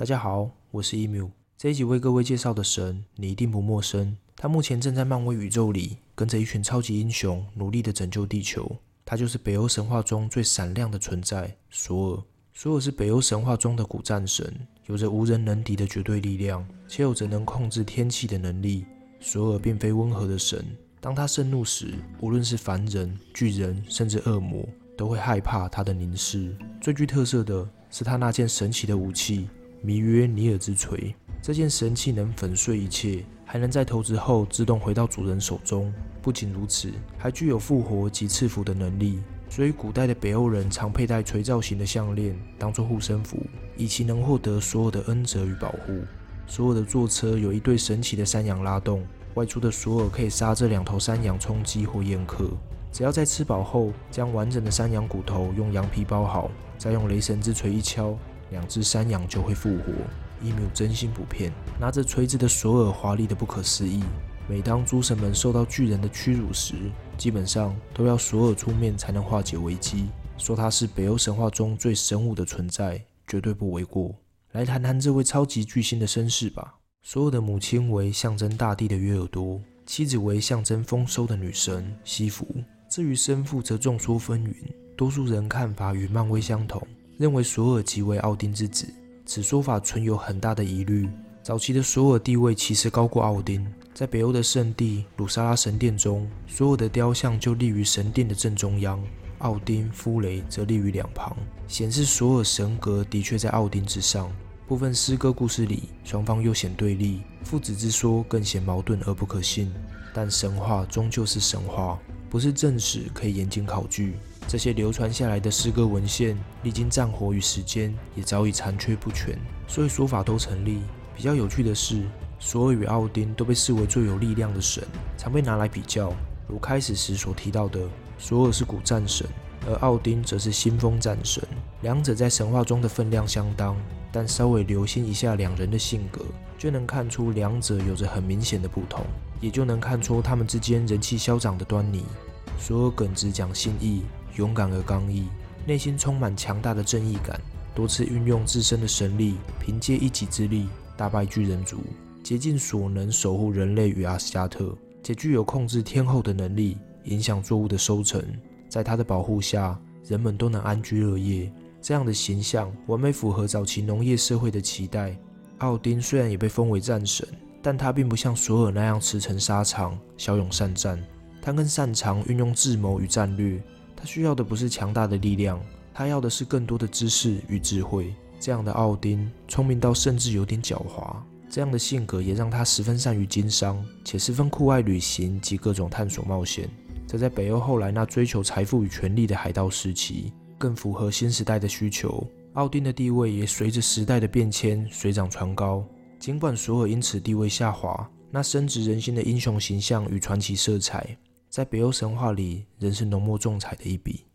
大家好，我是 emu。这一集为各位介绍的神，你一定不陌生。他目前正在漫威宇宙里，跟着一群超级英雄，努力的拯救地球。他就是北欧神话中最闪亮的存在——索尔。索尔是北欧神话中的古战神，有着无人能敌的绝对力量，且有着能控制天气的能力。索尔并非温和的神，当他盛怒时，无论是凡人、巨人，甚至恶魔。都会害怕他的凝视。最具特色的是他那件神奇的武器——弥约尼尔之锤。这件神器能粉碎一切，还能在投掷后自动回到主人手中。不仅如此，还具有复活及赐福的能力。所以，古代的北欧人常佩戴锤造型的项链当做护身符，以其能获得所有的恩泽与保护。所有的坐车有一对神奇的山羊拉动，外出的索尔可以杀这两头山羊充饥或宴客。只要在吃饱后，将完整的山羊骨头用羊皮包好，再用雷神之锤一敲，两只山羊就会复活。伊缪真心不骗，拿着锤子的索尔华丽的不可思议。每当诸神们受到巨人的屈辱时，基本上都要索尔出面才能化解危机。说他是北欧神话中最神武的存在，绝对不为过。来谈谈这位超级巨星的身世吧。索尔的母亲为象征大地的约尔多，妻子为象征丰收的女神西弗。至于生父则众说纷纭，多数人看法与漫威相同，认为索尔即为奥丁之子。此说法存有很大的疑虑。早期的索尔地位其实高过奥丁，在北欧的圣地鲁萨拉神殿中，索尔的雕像就立于神殿的正中央，奥丁、夫雷则立于两旁，显示索尔神格的确在奥丁之上。部分诗歌故事里，双方又显对立，父子之说更显矛盾而不可信。但神话终究是神话。不是正史可以严谨考据，这些流传下来的诗歌文献，历经战火与时间，也早已残缺不全，所以说法都成立。比较有趣的是，索尔与奥丁都被视为最有力量的神，常被拿来比较。如开始时所提到的，索尔是古战神，而奥丁则是新风战神，两者在神话中的分量相当。但稍微留心一下两人的性格，就能看出两者有着很明显的不同。也就能看出他们之间人气消长的端倪。索尔耿直讲信义，勇敢而刚毅，内心充满强大的正义感，多次运用自身的神力，凭借一己之力大败巨人族，竭尽所能守护人类与阿斯加特，且具有控制天后的能力，影响作物的收成。在他的保护下，人们都能安居乐业。这样的形象完美符合早期农业社会的期待。奥丁虽然也被封为战神。但他并不像索尔那样驰骋沙场、骁勇善战，他更擅长运用智谋与战略。他需要的不是强大的力量，他要的是更多的知识与智慧。这样的奥丁，聪明到甚至有点狡猾。这样的性格也让他十分善于经商，且十分酷爱旅行及各种探索冒险。这在北欧后来那追求财富与权力的海盗时期，更符合新时代的需求。奥丁的地位也随着时代的变迁水涨船高。尽管索尔因此地位下滑，那深植人心的英雄形象与传奇色彩，在北欧神话里仍是浓墨重彩的一笔。